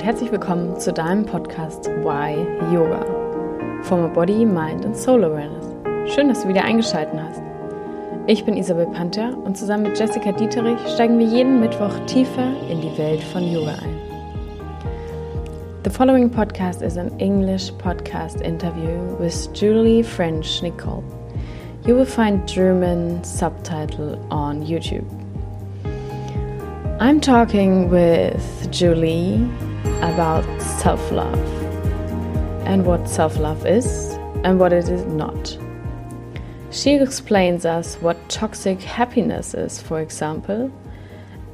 und herzlich willkommen zu deinem Podcast Why Yoga. Former Body, Mind und Soul Awareness. Schön, dass du wieder eingeschaltet hast. Ich bin Isabel Panther und zusammen mit Jessica Dieterich steigen wir jeden Mittwoch tiefer in die Welt von Yoga ein. The following podcast is an English podcast interview with Julie French Nicole. You will find German subtitle on YouTube. I'm talking with Julie about self love and what self love is and what it is not. She explains us what toxic happiness is, for example,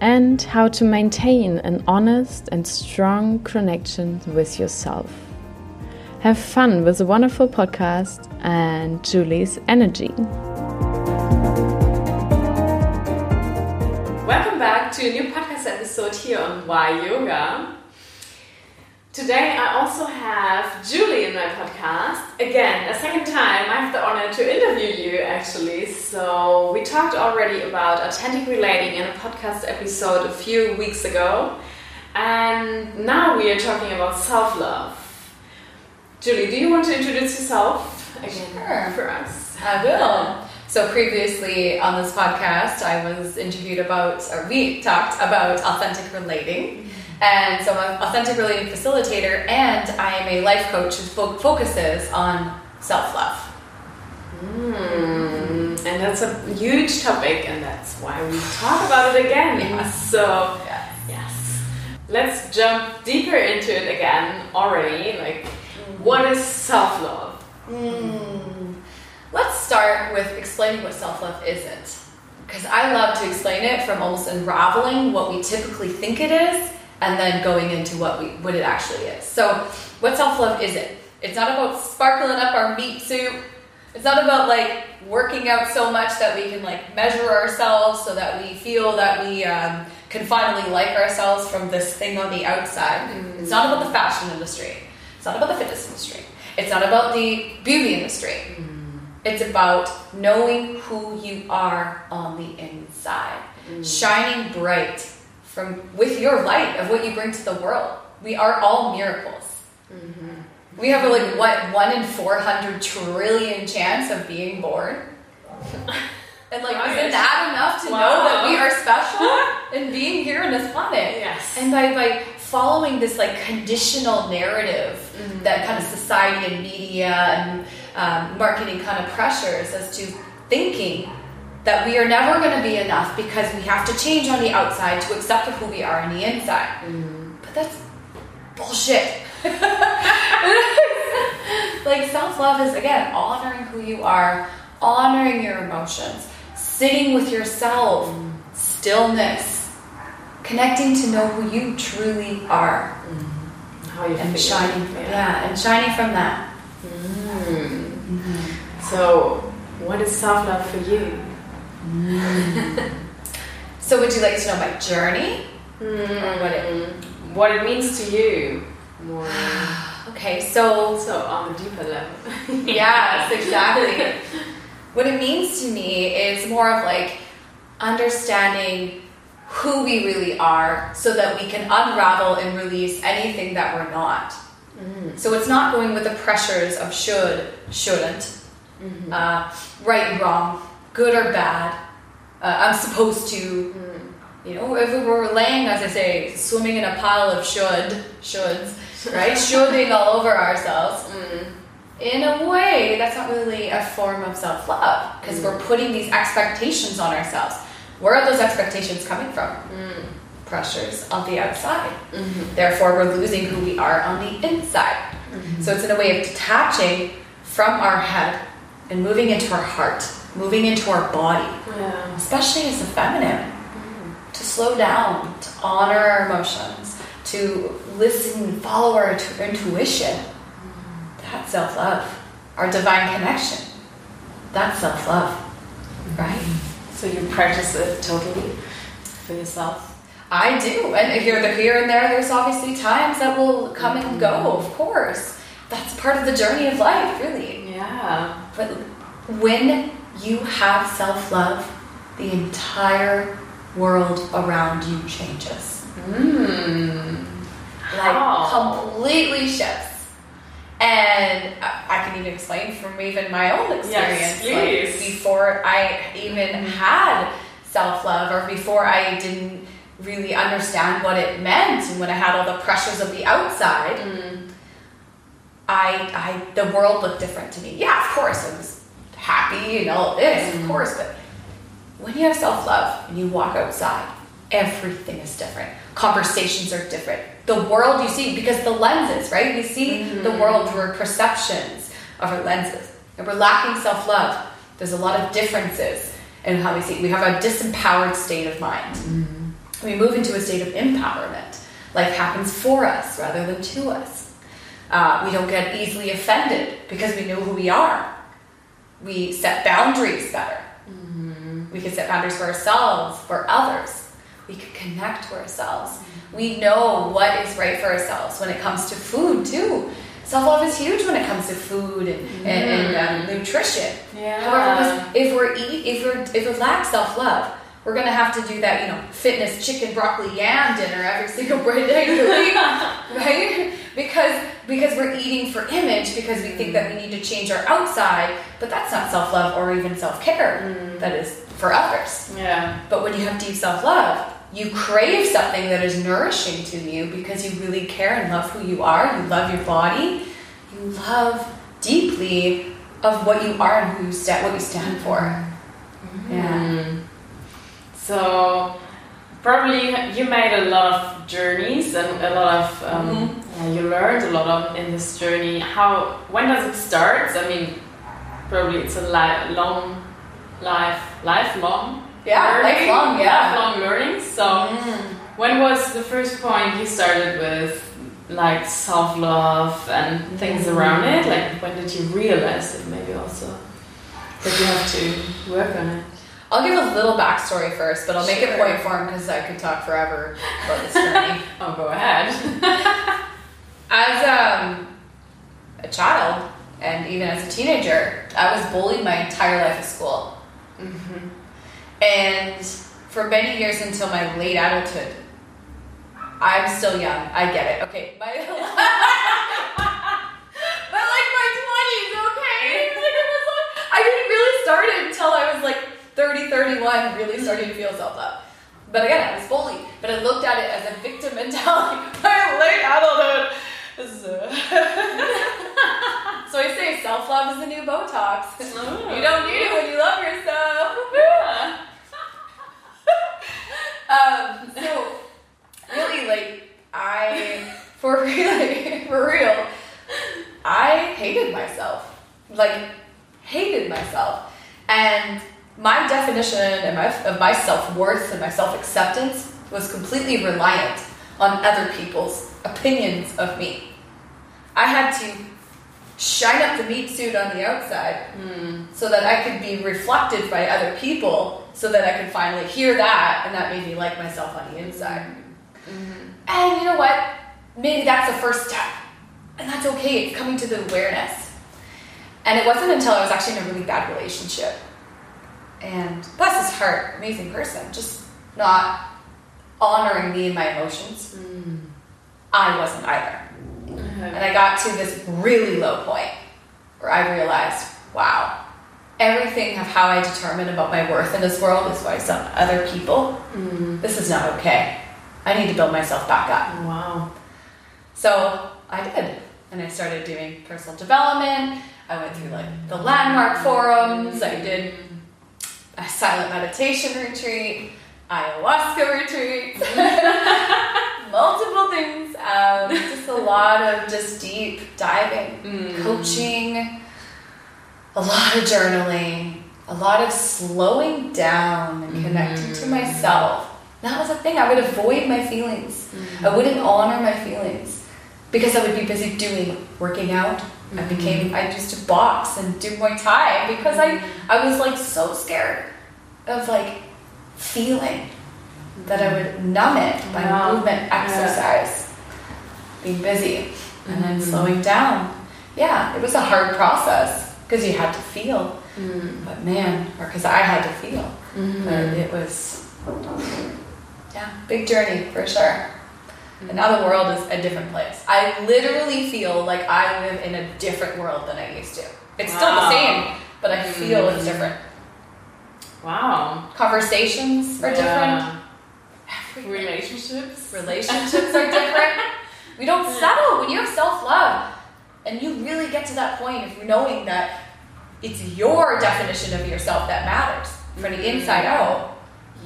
and how to maintain an honest and strong connection with yourself. Have fun with the wonderful podcast and Julie's energy. Welcome back to a new podcast episode here on Why Yoga. Today I also have Julie in my podcast. Again, a second time I have the honor to interview you actually. So we talked already about authentic relating in a podcast episode a few weeks ago. And now we are talking about self-love. Julie, do you want to introduce yourself again sure. for us? I will. So previously on this podcast, I was interviewed about, or we talked about authentic relating. And so I'm an authentic relating facilitator, and I am a life coach who fo- focuses on self love. Mm, and that's a huge topic, and that's why we talk about it again. Yes. So, Yes. yes, let's jump deeper into it again already. Like, what is self love? Mm. Let's start with explaining what self love isn't. Because I love to explain it from almost unraveling what we typically think it is and then going into what we what it actually is. So, what self love is it? It's not about sparkling up our meat suit. It's not about like working out so much that we can like measure ourselves so that we feel that we um, can finally like ourselves from this thing on the outside. Mm. It's not about the fashion industry. It's not about the fitness industry. It's not about the beauty industry. Mm. It's about knowing who you are on the inside, mm. shining bright from with your light of what you bring to the world. We are all miracles. We have a, like what one in four hundred trillion chance of being born. And like, Right. isn't that enough to Wow. know that we are special in being here on this planet? Yes. And by, by following this like conditional narrative that kind of society and media and um, marketing kind of pressures as to thinking that we are never going to be enough because we have to change on the outside to accept who we are on the inside. Mm. But that's bullshit. like self love is again honoring who you are, honoring your emotions, sitting with yourself, stillness, connecting to know who you truly are, mm. How you and feel. shining. Yeah, and shining from that. Mm. Mm-hmm. So, what is self love for you? So, would you like to know my journey, or what it? What it means to you? More Okay, so so on a deeper level. yes, exactly. what it means to me is more of like understanding who we really are so that we can unravel and release anything that we're not. Hmm. So it's not going with the pressures of should, shouldn't, mm-hmm. uh, right wrong, good or bad, uh, I'm supposed to. Hmm. You know, if we were laying, as I say, swimming in a pile of should, shoulds, right? Shoulding all over ourselves. Hmm. In a way, that's not really a form of self love because we're hmm. putting these expectations on ourselves. Where are those expectations coming from? Pressures on the outside. Mm-hmm. Therefore, we're losing who we are on the inside. Mm-hmm. So it's in a way of detaching from our head and moving into our heart, moving into our body, Yeah. especially as a feminine, mm-hmm. to slow down, to honor our emotions, to listen follow our tu- intuition. Mm-hmm. That's self love. Our divine connection. That's self love, right? Mm-hmm. So you practice it totally for yourself. I do, and here, the here and there, there's obviously times that will come and go. Of course, that's part of the journey of life, really. Yeah. But when you have self love, the entire world around you changes. Mm. like How? completely shifts. And I can even explain from even my own experience. please. Like before I even had self love, or before I didn't really understand what it meant, and when I had all the pressures of the outside, I, I, the world looked different to me. Yeah, of course, I was happy and all this, of mm-hmm. course, but when you have self love and you walk outside, everything is different. Conversations are different. The world you see, because the lenses, right? We see the mm-hmm. world through our perceptions of our lenses. And we're lacking self love. There's a lot of differences in how we see. We have a disempowered state of mind. Mm-hmm. We move into a state of empowerment. Life happens for us rather than to us. Uh, we don't get easily offended because we know who we are. We set boundaries better. We can set boundaries for ourselves, for others. We can connect to ourselves. We know what is right for ourselves when it comes to food, too. Self love is huge when it comes to food and, and, and um, nutrition. Yeah. However, if we're eat, if we're if we lack self love, we're gonna have to do that, you know, fitness chicken broccoli yam dinner every single day of the week, right? Because because we're eating for image because we think that we need to change our outside, but that's not self love or even self care. Mm, that is for others. Yeah. But when you have deep self love, you crave something that is nourishing to you because you really care and love who you are. You love your body. You love deeply of what you are and who you stand, what you stand for. Mm-hmm. Yeah. Mm-hmm. So probably you made a lot of journeys and a lot of um, Mm-hmm. yeah, you learned a lot of in this journey. How when does it start? I mean, probably it's a li- long life, lifelong. Yeah, learning, lifelong, yeah. lifelong learning. So Mm. when was the first point you started with like self love and things around it? Like when did you realize it? Maybe also that you have to work on it. I'll give a little backstory first, but I'll make it Sure. point form because I could talk forever about this journey. Oh, go ahead. as um, a child and even as a teenager, I was bullied my entire life at school. And for many years until my late adulthood, I'm still young. I get it. Okay, my but like my twenties, okay. Like it was like I didn't really start it until I was like 30, 31, really starting to feel self love. But again, I was bullied. But I looked at it as a victim mentality. My late adulthood. so I say self love is the new Botox. You don't need it when you love yourself. um, so really, like I, for really, for real, I hated myself. Like hated myself, and my definition and my, of my self worth and my self acceptance was completely reliant on other people's opinions of me. I had to shine up the meat suit on the outside hmm. so that I could be reflected by other people so that I could finally hear that and that made me like myself on the inside. Mm-hmm. And you know what? Maybe that's the first step. And that's okay. It's coming to the awareness. And it wasn't until I was actually in a really bad relationship. And bless his heart, amazing person, just not honoring me and my emotions. Hmm. I wasn't either. And I got to this really low point where I realized, wow, everything of how I determine about my worth in this world is based on other people. Hmm. This is not okay. I need to build myself back up. Wow. So I did. And I started doing personal development. I went through like the landmark forums. I did a silent meditation retreat, ayahuasca retreat, multiple things. Um, just a lot of just deep diving, mm. coaching, a lot of journaling, a lot of slowing down and connecting to mm. myself. That was a thing. I would avoid my feelings. I mm. wouldn't honor my feelings because I would be busy doing working out. I mm-hmm. became I used to box and do Muay Thai because I I was like so scared of like feeling that I would numb it by Wow. movement, Yeah. exercise, being busy, and then mm-hmm. slowing down. Yeah, it was a hard process because you had to feel. Mm. But man, or because I had to feel. But mm-hmm. it was, yeah, big journey for sure. And now the world is a different place. I literally feel like I live in a different world than I used to. It's still the same, but I feel it's Mm. different. Wow. Conversations are different. Yeah. Everything. Relationships. Relationships are different. We don't settle when you have self love, and you really get to that point of knowing that it's your definition of yourself that matters from the inside out.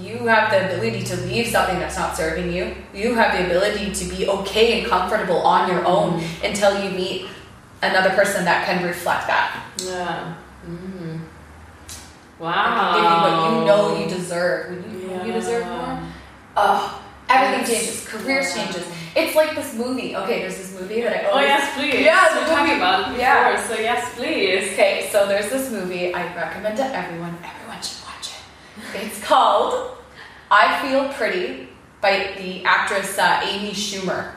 You have the ability to leave something that's not serving you. You have the ability to be okay and comfortable on your own until you meet another person that can reflect that. Yeah. Mm-hmm. Wow. Give you what you know you deserve. When you know you deserve more, oh, everything changes. Careers changes. It's like this movie. Okay, there's this movie that I Oh yes, please. Yeah, we talked about it before. Yeah. So yes, please. Okay, so there's this movie I recommend to everyone. Everyone should watch it. It's called I Feel Pretty by the actress uh, Amy Schumer.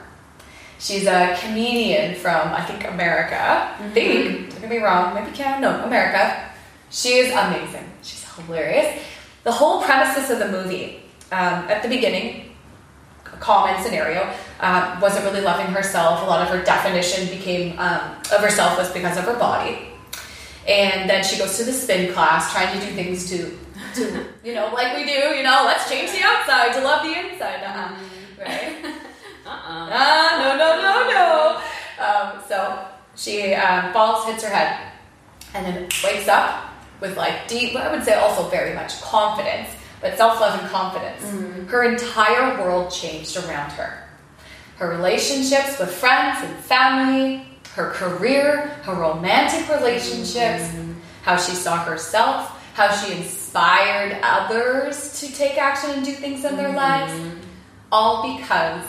She's a comedian from, I think, America. I think. Don't get me wrong. Maybe Canada. No, America. She is amazing. She's hilarious. The whole premises of the movie, um, at the beginning, a common scenario, uh, wasn't really loving herself. A lot of her definition became um, of herself was because of her body. And then she goes to the spin class, trying to do things to, to you know, like we do, you know, let's change the outside to love the inside. Uh-uh. Right? Uh-uh. Ah, no, no, no, no. Um, so she um, falls, hits her head, and then wakes up with like deep, I would say also very much confidence, but self love and confidence. Her entire world changed around her. Her relationships with friends and family, her career, her romantic relationships, how she saw herself, how she inspired others to take action and do things in their mm-hmm. lives all because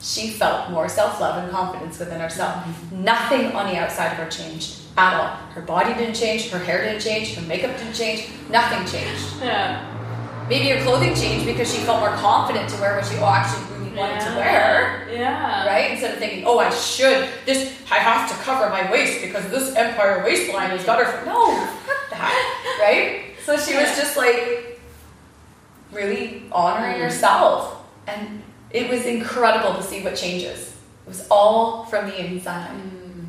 she felt more self love and confidence within herself. Mm-hmm. Nothing on the outside of her changed at all. Her body didn't change, her hair didn't change, her makeup didn't change, nothing changed. Yeah. Maybe her clothing changed because she felt more confident to wear what she oh, actually really wanted to wear. Yeah. Right? Instead of thinking, oh, I should, this, I have to cover my waist because this empire waistline is better for. No, fuck that. Right? So she was just like really honoring mm-hmm. herself. And it was incredible to see what changes. It was all from the inside. Mm.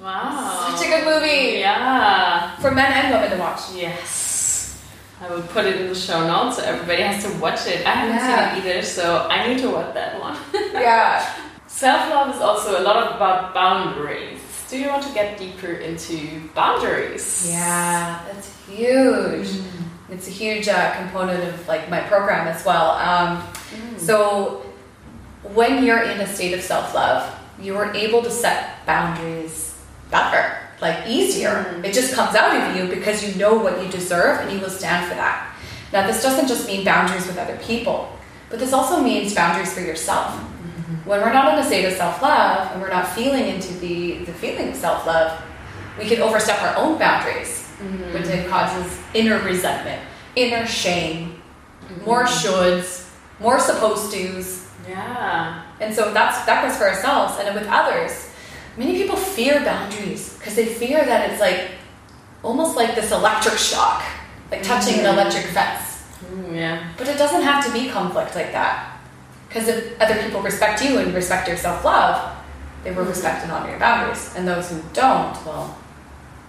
Wow. Such a good movie. Yeah. For men and women to watch. Yes. I will put it in the show notes so everybody has to watch it. I haven't Yeah. seen it either, so I need to watch that one. Yeah. Self love is also a lot about boundaries. Do you want to get deeper into boundaries? Yeah, that's huge. It's a huge uh, component of like my program as well. Um, So when you're in a state of self love, you are able to set boundaries better, like easier. It just comes out of you because you know what you deserve and you will stand for that. Now, this doesn't just mean boundaries with other people, but this also means boundaries for yourself. When we're not in a state of self love and we're not feeling into the, the feeling of self love, we can overstep our own boundaries, Mm-hmm. which it causes inner resentment, inner shame, more mm-hmm. shoulds, more supposed tos. Yeah. And so that's that goes for ourselves and with others. Many people fear boundaries because they fear that it's like almost like this electric shock, like touching an mm-hmm. electric fence. Mm, yeah. But it doesn't have to be conflict like that. Because if other people respect you and respect your self love, they will respect and honor your boundaries. And those who don't, well,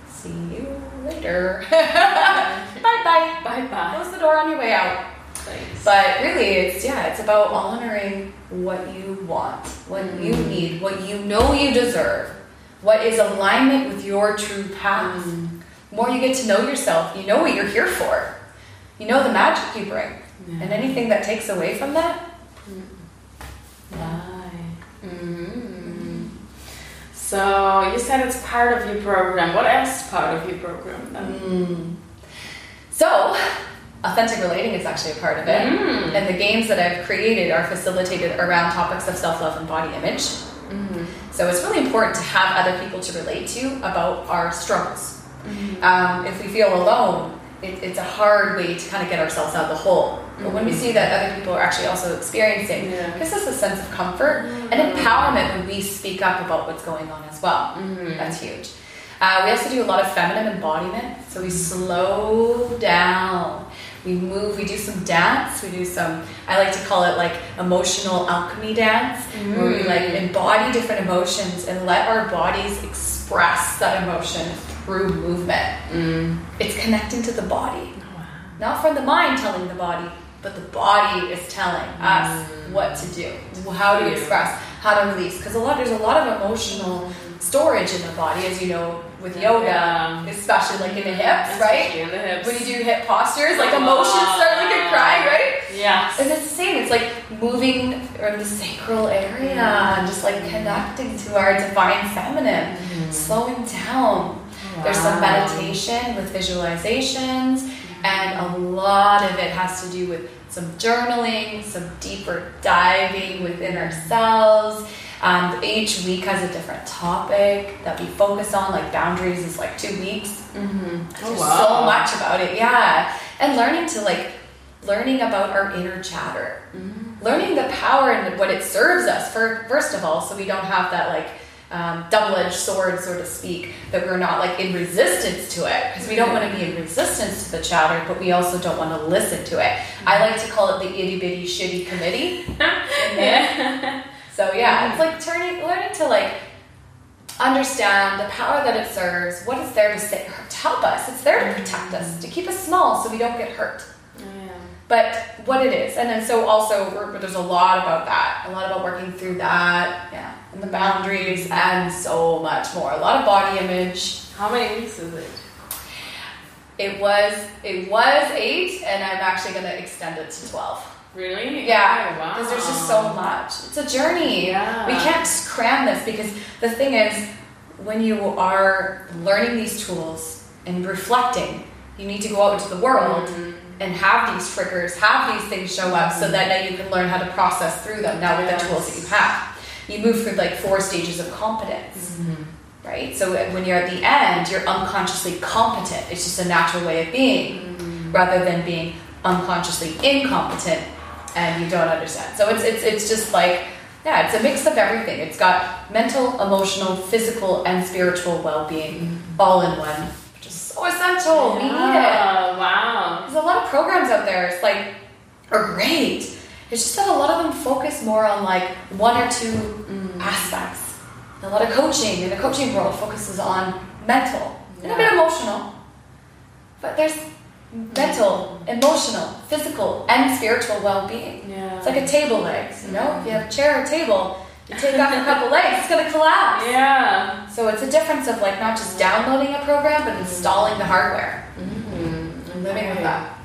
see you later. bye bye. Bye bye. Close the door on your way out. Thanks. But really, it's yeah, it's about honoring what you want, what you mm. need, what you know you deserve, what is alignment with your true path. Mm. The more you get to know yourself, you know what you're here for. You know the magic you bring, and anything that takes away from that, mm. Bye. Mm. So you said it's part of your program. What else is part of your program then? So, authentic relating is actually a part of it. Mm. And the games that I've created are facilitated around topics of self love and body image. So, it's really important to have other people to relate to about our struggles. Um, if we feel alone, it, it's a hard way to kind of get ourselves out of the hole. But when we see that other people are actually also experiencing, Yeah. gives us a sense of comfort and empowerment when we speak up about what's going on as well. Mm-hmm. That's huge. Uh, we also do a lot of feminine embodiment, so we slow down. We we move, we do some dance, we do some, I like to call it like emotional alchemy dance, where we like mm. embody different emotions and let our bodies express that emotion through movement. Mm. It's connecting to the body, not from the mind telling the body, but the body is telling us mm. what to do, how to express, how to release. Because a lot, there's a lot of emotional storage in the body, as you know, with yoga, Yeah. especially like in the hips, right? In the hips. When you do hip postures, like emotions start like a cry, right? Yes. And it's the same. It's like moving in the sacral area and just like mm. connecting to our divine feminine, mm. slowing down. There's some meditation with visualizations, and a lot of it has to do with some journaling, some deeper diving within ourselves. Um, each week has a different topic that we focus on. Like boundaries is like two weeks. Mm-hmm. There's so much about it, yeah. And learning to like learning about our inner chatter, learning the power and what it serves us. For first of all, so we don't have that like um, double-edged sword, so to speak, that we're not like in resistance to it because we don't want to be in resistance to the chatter, but we also don't want to listen to it. I like to call it the itty bitty shitty committee. yeah. So yeah, it's like turning, learning to like understand the power that it serves, what it's there to, say, to help us. It's there to protect us, to keep us small so we don't get hurt. But what it is, and then so also there's a lot about that, a lot about working through that, yeah, and the boundaries, and so much more. A lot of body image. How many weeks is it? It was it was eight, and I'm actually going to extend it to twelve. Really? Yeah, Oh, wow. because there's just so much. It's a journey. Yeah. We can't cram this because the thing is, when you are learning these tools and reflecting, you need to go out into the world Mm-hmm. And have these triggers, have these things show up, so that now you can learn how to process through them. Now with the tools that you have, you move through like four stages of competence. Mm-hmm. Right? So when you're at the end, you're unconsciously competent. It's just a natural way of being Mm-hmm. rather than being unconsciously incompetent and you don't understand. So it's it's it's just like yeah, it's a mix of everything. It's got mental, emotional, physical, and spiritual well-being all in one, which is so essential. We need it. Wow. There's a lot of programs out there. It's like are great. It's just that a lot of them focus more on like one or two aspects. A lot of coaching in the coaching world focuses on mental and a bit emotional. But there's mental, emotional, physical, and spiritual well-being. Yeah. It's like a table legs, you know? If you have a chair or table, you take off a couple legs, it's gonna collapse. Yeah. So it's a difference of like not just downloading a program, but installing the hardware Mm-hmm. Living with that.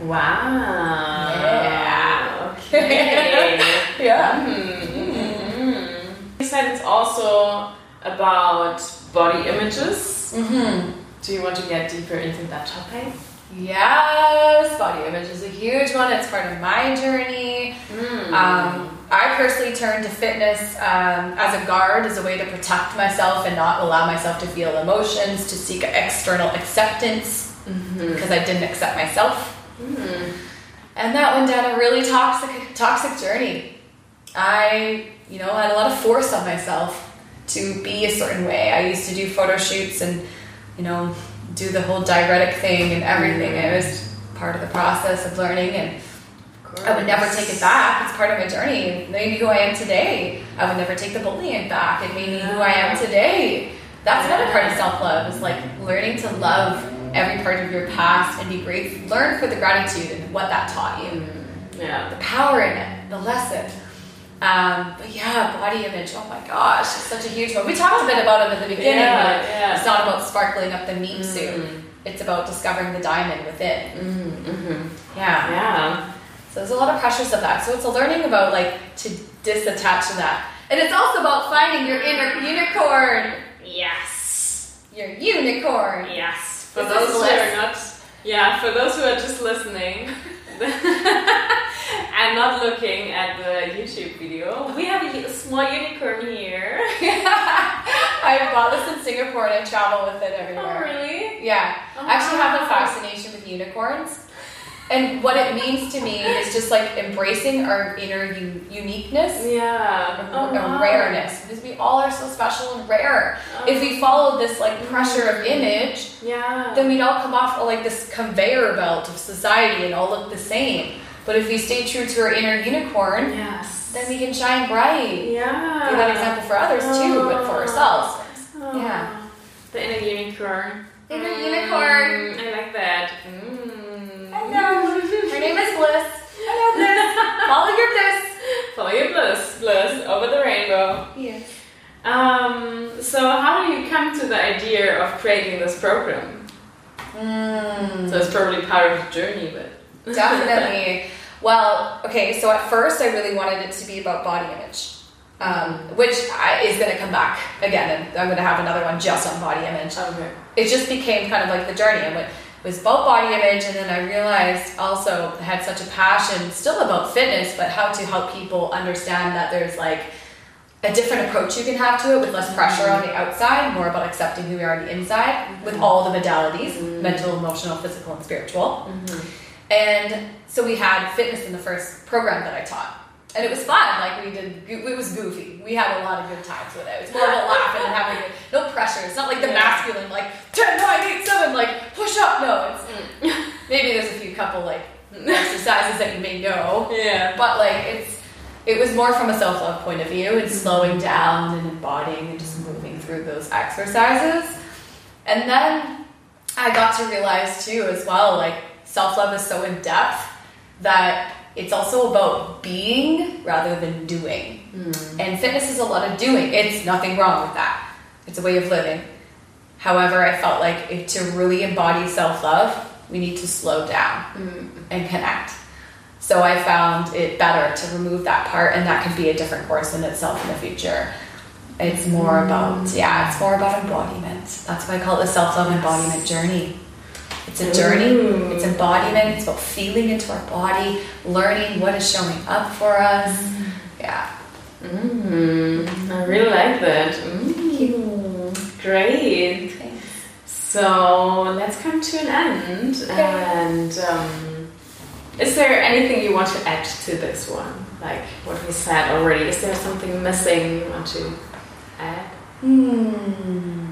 Wow. Yeah. Okay. Yeah. Mm-hmm. You said it's also about body images. Mm-hmm. Do you want to get deeper into that topic? Yes, body image is a huge one. It's part of my journey. Mm. Um, I personally turned to fitness um, as a guard, as a way to protect myself and not allow myself to feel emotions, to seek external acceptance Mm-hmm. because I didn't accept myself. Mm. And that went down a really toxic, toxic journey. I, you know, had a lot of force on myself to be a certain way. I used to do photo shoots and, you know, do the whole diuretic thing and everything. It was part of the process of learning, and I would never take it back. It's part of my journey. It made me who I am today. I would never take the bullying back. It made me who I am today. That's another part of self love is like learning to love every part of your past and be grateful. Learn for the gratitude and what that taught you Yeah. the power in it, the lesson. Um, but yeah, body image. Oh my gosh, it's such a huge one. We talked a bit about it at the beginning. Yeah, but yeah. It's not about sparkling up the meat suit. Mhm. It's about discovering the diamond within. Mm-hmm. Yeah. Yeah. So there's a lot of pressures of that. So it's a learning about like to disattach to that, and it's also about finding your inner unicorn. Yes. Your unicorn. Yes. For Is those who are not, yeah, for those who are just listening and not looking at the YouTube video, we have a small unicorn here. I bought this in Singapore and I travel with it everywhere. Oh, everywhere. really? Yeah, Oh, I actually have a oh, fascination with unicorns. And what it means to me is just like embracing our inner u- uniqueness Yeah. Oh, and wow. rareness because we all are so special and rare. Oh. If we follow this like pressure of image, Yeah. then we'd all come off like this conveyor belt of society and all look the same. But if we stay true to our inner unicorn, yes. then we can shine bright. Yeah. Be that example for others too, but for ourselves. Oh. Yeah. The inner unicorn. Inner Mm, unicorn. I like that. Mm. Hello. Her name is Bliss. Hello, Bliss. Follow your bliss. Follow your bliss, bliss over the rainbow. Yes. Um, so how do you come to the idea of creating this program? Mm. So it's probably part of the journey, but Definitely. Well, okay, so at first I really wanted it to be about body image, um, which I, is going to come back again, and I'm going to have another one just on body image. okay. It just became kind of like the journey. I went, it was about body image, and then I realized also I had such a passion still about fitness, but how to help people understand that there's like a different approach you can have to it with less pressure on the mm-hmm. outside, more about accepting who we are on the inside with mm-hmm. all the modalities mm-hmm. mental, emotional, physical, and spiritual. And so we had fitness in the first program that I taught. And it was fun. Like we did, it was goofy. We had a lot of good times with it. It's more about laughing and having no pressure. It's not like the Yeah. masculine, like 10, 9, 8, 7, like push up. No, it's mm. maybe there's a few couple like exercises that you may know, Yeah. but like it's it was more from a self love point of view and mm-hmm. slowing down and embodying and just moving through those exercises. And then I got to realize too, as well, like self love is so in depth that it's also about being rather than doing. Hmm. And fitness is a lot of doing. It's nothing wrong with that. It's a way of living. However, I felt like if to really embody self love, we need to slow down hmm. and connect. So I found it better to remove that part, and that can be a different course in itself in the future. It's more about, hmm. yeah, it's more about embodiment. That's why I call it the self love embodiment journey. It's a journey, Ooh. it's embodiment, it's about feeling into our body, learning what is showing up for us. Yeah. Mm, I really like that. Mm, great. So let's come to an end. And um, is there anything you want to add to this one? Like what we said already? Is there something missing you want to add? Hmm.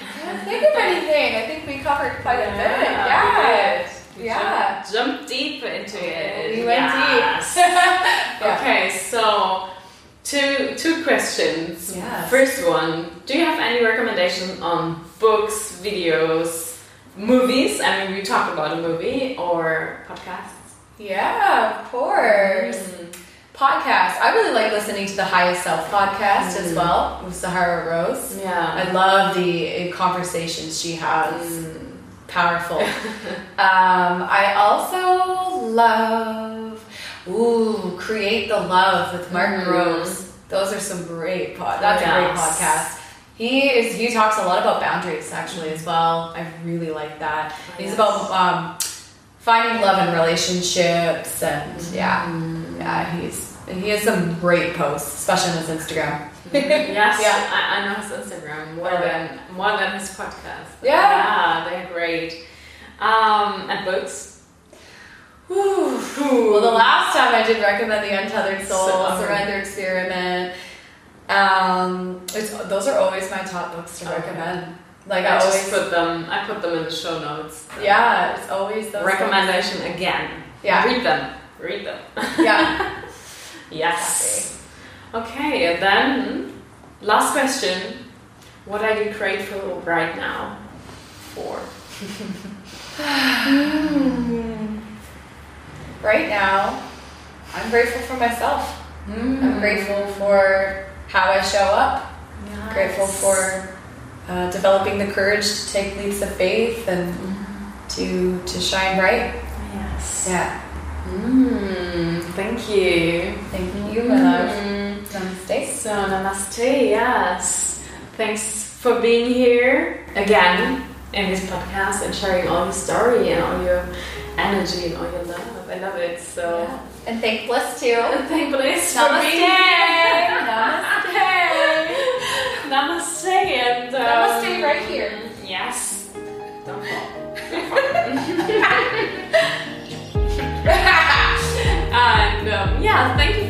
I can't think of anything. I think we covered quite a bit. Yeah. we Yeah. Jump, jump deep into it. We went Yes. deep. Yeah. Okay, so two two questions. Yes. First one: Do you have any recommendation on books, videos, movies? I mean, we talked about a movie or podcasts. Yeah, of course. Mm. Podcast. I really like listening to the Highest Self podcast as well with Sahara Rose. Yeah. I love the conversations she has. Mm. Powerful. um, I also love, ooh, Create the Love with Mark Mhm. Groves. Those are some great pod. That's a great podcast. He is. He talks a lot about boundaries actually as well. I really like that. He's Yes. about um, finding love in relationships and yeah, yeah. He's he has some great posts, especially on his Instagram. yes, Yeah. I, I know his Instagram more than more than his podcast. Yeah. yeah, they're great. Um, and books. Well, the last time I did recommend the Untethered Soul So, Surrender Experiment. Um, it's, those are always my top books to Okay. recommend. Like I I always, put them. I put them in the show notes. yeah, it's always those Recommendation again. Yeah. Read them. Read them. Yeah, yes. Okay, and then last question. What are you grateful right now for? right now, I'm grateful for myself. Mm. I'm grateful for how I show up. Yes. Grateful for uh, developing the courage to take leaps of faith and to to shine bright. Yes. Yeah. Mm, thank you. Thank you, my love. Mm. Namaste. So, namaste, yes. Thanks for being here again in this podcast and sharing all your story and all your energy and all your love. I love it. So, Yeah. And thank Bliss too. and thank Bliss for Namaste. being here. Namaste. Namaste and um, Namaste right here. Yes. Don't fall. Thank you